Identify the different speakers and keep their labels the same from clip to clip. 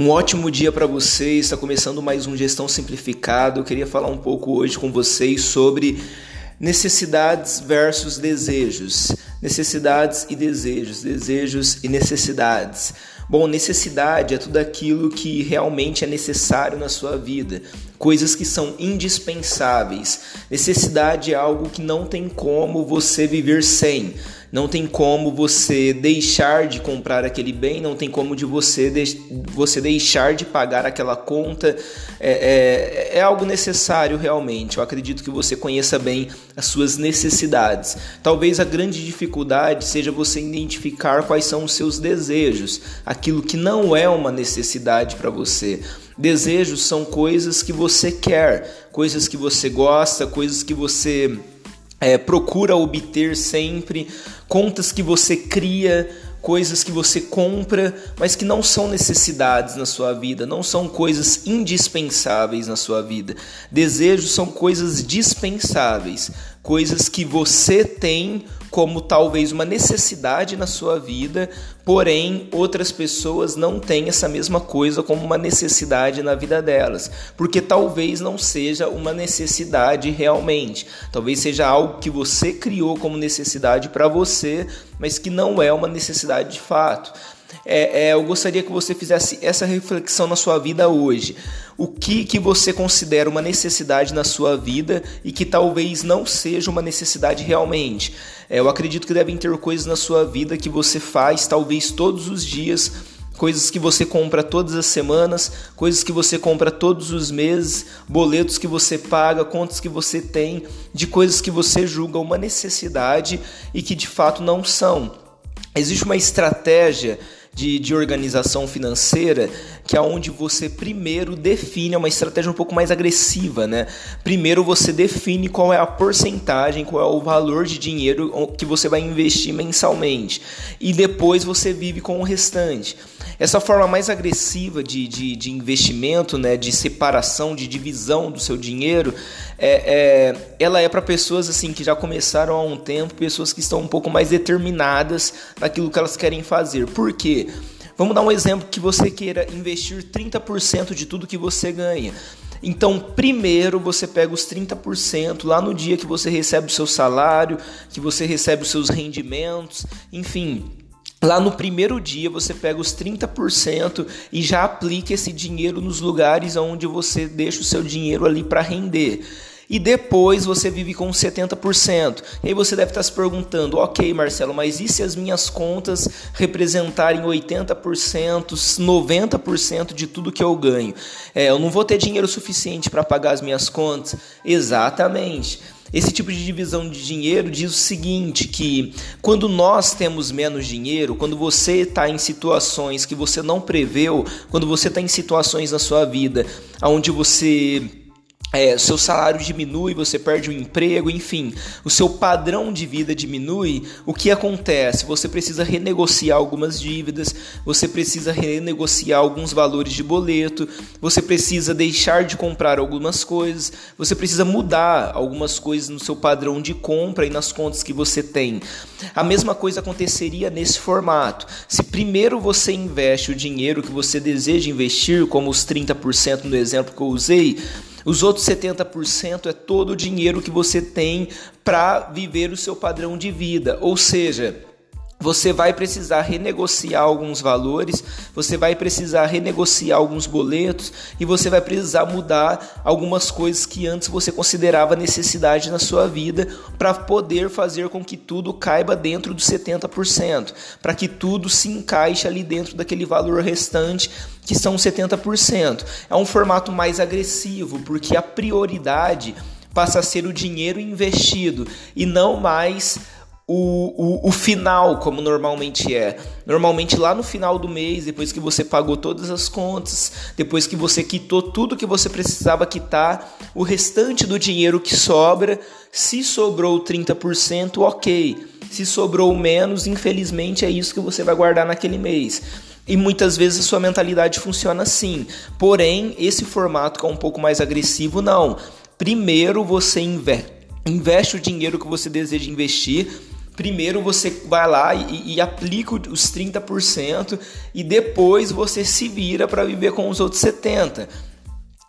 Speaker 1: Um ótimo dia para vocês. Está começando mais um Gestão Simplificado. Eu queria falar um pouco hoje com vocês sobre necessidades versus desejos. Necessidades e desejos, desejos e necessidades. Bom, necessidade é tudo aquilo que realmente é necessário na sua vida, coisas que são indispensáveis. Necessidade é algo que não tem como você viver sem. Não tem como você deixar de comprar aquele bem, não tem como de você, de, você deixar de pagar aquela conta. É, é, é algo necessário realmente. Eu acredito que você conheça bem as suas necessidades. Talvez a grande dificuldade seja você identificar quais são os seus desejos, aquilo que não é uma necessidade para você. Desejos são coisas que você quer, coisas que você gosta, coisas que você é, procura obter sempre, contas que você cria, coisas que você compra, mas que não são necessidades na sua vida, não são coisas indispensáveis na sua vida. Desejos são coisas dispensáveis, coisas que você tem como talvez uma necessidade na sua vida, porém outras pessoas não têm essa mesma coisa como uma necessidade na vida delas, porque talvez não seja uma necessidade realmente, talvez seja algo que você criou como necessidade para você, mas que não é uma necessidade de fato. É, é, eu gostaria que você fizesse essa reflexão na sua vida hoje. O que, que você considera uma necessidade na sua vida e que talvez não seja uma necessidade realmente? É, eu acredito que devem ter coisas na sua vida que você faz talvez todos os dias coisas que você compra todas as semanas, coisas que você compra todos os meses, boletos que você paga, contas que você tem, de coisas que você julga uma necessidade e que de fato não são. Existe uma estratégia de, de organização financeira, que é onde você primeiro define, é uma estratégia um pouco mais agressiva, né? Primeiro você define qual é a porcentagem, qual é o valor de dinheiro que você vai investir mensalmente. E depois você vive com o restante. Essa forma mais agressiva de, de, de investimento, né, de separação, de divisão do seu dinheiro, é, é ela é para pessoas assim que já começaram há um tempo, pessoas que estão um pouco mais determinadas naquilo que elas querem fazer. Por quê? Vamos dar um exemplo que você queira investir 30% de tudo que você ganha. Então, primeiro você pega os 30% lá no dia que você recebe o seu salário, que você recebe os seus rendimentos, enfim, Lá no primeiro dia você pega os 30% e já aplica esse dinheiro nos lugares onde você deixa o seu dinheiro ali para render. E depois você vive com 70%. E aí você deve estar se perguntando: ok, Marcelo, mas e se as minhas contas representarem 80%, 90% de tudo que eu ganho? É, eu não vou ter dinheiro suficiente para pagar as minhas contas? Exatamente. Esse tipo de divisão de dinheiro diz o seguinte: que quando nós temos menos dinheiro, quando você está em situações que você não preveu, quando você está em situações na sua vida onde você é, seu salário diminui, você perde o emprego, enfim, o seu padrão de vida diminui, o que acontece? Você precisa renegociar algumas dívidas, você precisa renegociar alguns valores de boleto, você precisa deixar de comprar algumas coisas, você precisa mudar algumas coisas no seu padrão de compra e nas contas que você tem. A mesma coisa aconteceria nesse formato. Se primeiro você investe o dinheiro que você deseja investir, como os 30% no exemplo que eu usei, os outros 70% é todo o dinheiro que você tem para viver o seu padrão de vida. Ou seja, você vai precisar renegociar alguns valores, você vai precisar renegociar alguns boletos e você vai precisar mudar algumas coisas que antes você considerava necessidade na sua vida para poder fazer com que tudo caiba dentro dos 70%, para que tudo se encaixe ali dentro daquele valor restante que são 70%. É um formato mais agressivo, porque a prioridade passa a ser o dinheiro investido e não mais o, o, o, final, como normalmente é. Normalmente, lá no final do mês, depois que você pagou todas as contas, depois que você quitou tudo que você precisava quitar, o restante do dinheiro que sobra, se sobrou 30%, ok. Se sobrou menos, infelizmente é isso que você vai guardar naquele mês. E muitas vezes a sua mentalidade funciona assim. Porém, esse formato que é um pouco mais agressivo, não. Primeiro você investe o dinheiro que você deseja investir Primeiro você vai lá e, e aplica os 30% e depois você se vira para viver com os outros 70%.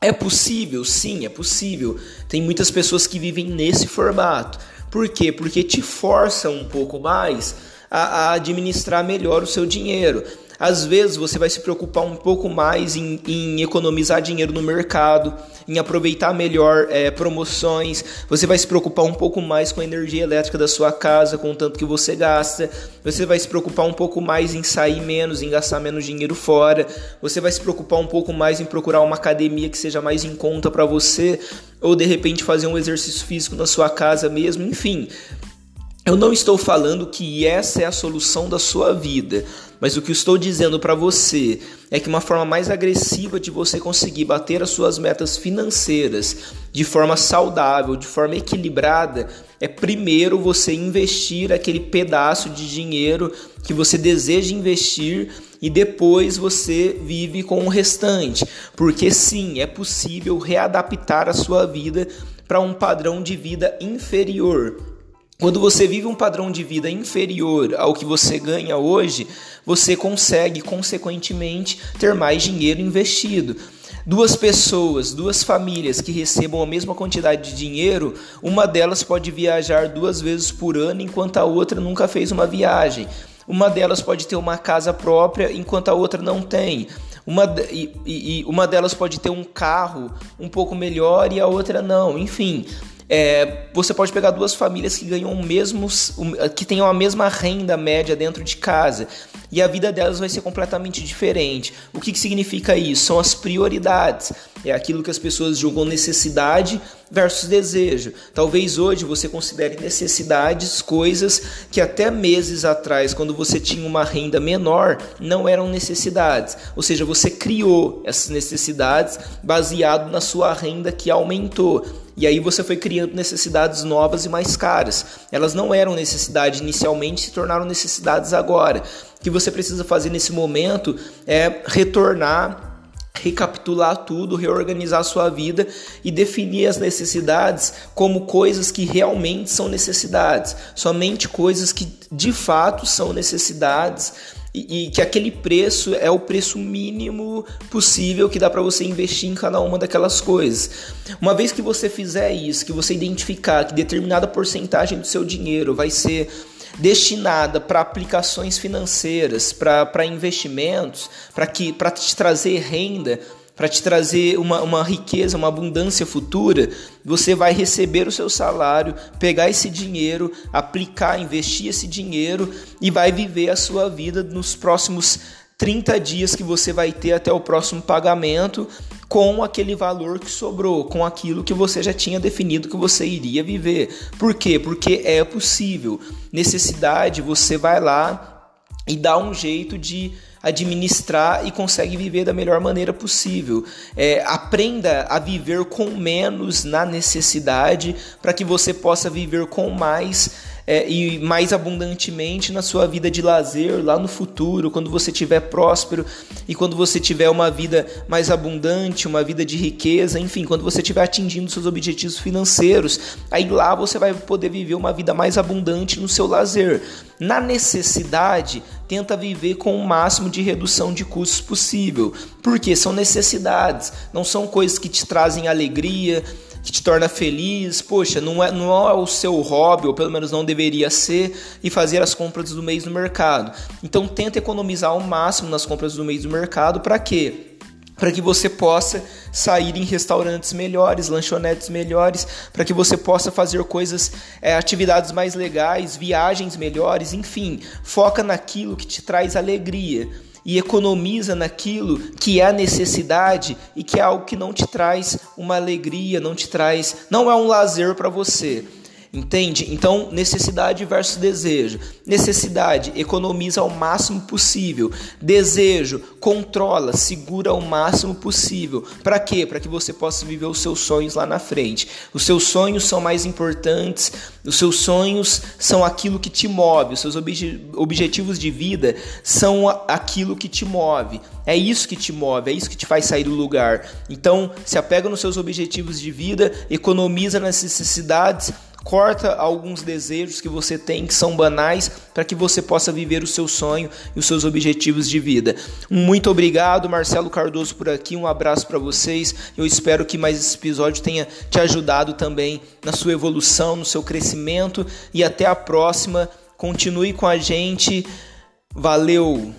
Speaker 1: É possível? Sim, é possível. Tem muitas pessoas que vivem nesse formato. Por quê? Porque te força um pouco mais a, a administrar melhor o seu dinheiro. Às vezes você vai se preocupar um pouco mais em, em economizar dinheiro no mercado, em aproveitar melhor é, promoções, você vai se preocupar um pouco mais com a energia elétrica da sua casa, com o tanto que você gasta, você vai se preocupar um pouco mais em sair menos, em gastar menos dinheiro fora, você vai se preocupar um pouco mais em procurar uma academia que seja mais em conta para você, ou de repente fazer um exercício físico na sua casa mesmo, enfim. Eu não estou falando que essa é a solução da sua vida, mas o que estou dizendo para você é que uma forma mais agressiva de você conseguir bater as suas metas financeiras de forma saudável, de forma equilibrada, é primeiro você investir aquele pedaço de dinheiro que você deseja investir e depois você vive com o restante. Porque sim, é possível readaptar a sua vida para um padrão de vida inferior. Quando você vive um padrão de vida inferior ao que você ganha hoje, você consegue, consequentemente, ter mais dinheiro investido. Duas pessoas, duas famílias que recebam a mesma quantidade de dinheiro, uma delas pode viajar duas vezes por ano, enquanto a outra nunca fez uma viagem. Uma delas pode ter uma casa própria, enquanto a outra não tem. Uma, e, e, uma delas pode ter um carro um pouco melhor e a outra não. Enfim, é, você pode pegar duas famílias que ganham o mesmo, que tenham a mesma renda média dentro de casa e a vida delas vai ser completamente diferente. O que, que significa isso? São as prioridades. É aquilo que as pessoas julgam necessidade versus desejo. Talvez hoje você considere necessidades coisas que até meses atrás, quando você tinha uma renda menor, não eram necessidades. Ou seja, você criou essas necessidades baseado na sua renda que aumentou. E aí você foi criando necessidades novas e mais caras. Elas não eram necessidade inicialmente, se tornaram necessidades agora. O que você precisa fazer nesse momento é retornar recapitular tudo, reorganizar sua vida e definir as necessidades como coisas que realmente são necessidades, somente coisas que de fato são necessidades e, e que aquele preço é o preço mínimo possível que dá para você investir em cada uma daquelas coisas. Uma vez que você fizer isso, que você identificar que determinada porcentagem do seu dinheiro vai ser destinada para aplicações financeiras, para investimentos, para te trazer renda, para te trazer uma, uma riqueza, uma abundância futura, você vai receber o seu salário, pegar esse dinheiro, aplicar, investir esse dinheiro e vai viver a sua vida nos próximos 30 dias que você vai ter até o próximo pagamento com aquele valor que sobrou, com aquilo que você já tinha definido que você iria viver. Por quê? Porque é possível. Necessidade, você vai lá e dá um jeito de administrar e consegue viver da melhor maneira possível. É, aprenda a viver com menos na necessidade para que você possa viver com mais é, e mais abundantemente na sua vida de lazer lá no futuro, quando você estiver próspero e quando você tiver uma vida mais abundante, uma vida de riqueza, enfim, quando você estiver atingindo seus objetivos financeiros, aí lá você vai poder viver uma vida mais abundante no seu lazer. Na necessidade, tenta viver com o máximo de redução de custos possível, porque são necessidades, não são coisas que te trazem alegria, que te torna feliz, poxa, não é, não é o seu hobby, ou pelo menos não deveria ser, e fazer as compras do mês no mercado. Então tenta economizar ao máximo nas compras do mês do mercado, para quê? Para que você possa sair em restaurantes melhores, lanchonetes melhores, para que você possa fazer coisas, é, atividades mais legais, viagens melhores, enfim, foca naquilo que te traz alegria e economiza naquilo que é necessidade e que é algo que não te traz uma alegria, não te traz, não é um lazer para você. Entende? Então, necessidade versus desejo. Necessidade, economiza ao máximo possível. Desejo, controla, segura ao máximo possível. Para quê? Para que você possa viver os seus sonhos lá na frente. Os seus sonhos são mais importantes, os seus sonhos são aquilo que te move, os seus obje objetivos de vida são aquilo que te move. É isso que te move, é isso que te faz sair do lugar. Então, se apega nos seus objetivos de vida, economiza nas necessidades Corta alguns desejos que você tem que são banais para que você possa viver o seu sonho e os seus objetivos de vida. Muito obrigado, Marcelo Cardoso por aqui. Um abraço para vocês. Eu espero que mais esse episódio tenha te ajudado também na sua evolução, no seu crescimento e até a próxima. Continue com a gente. Valeu!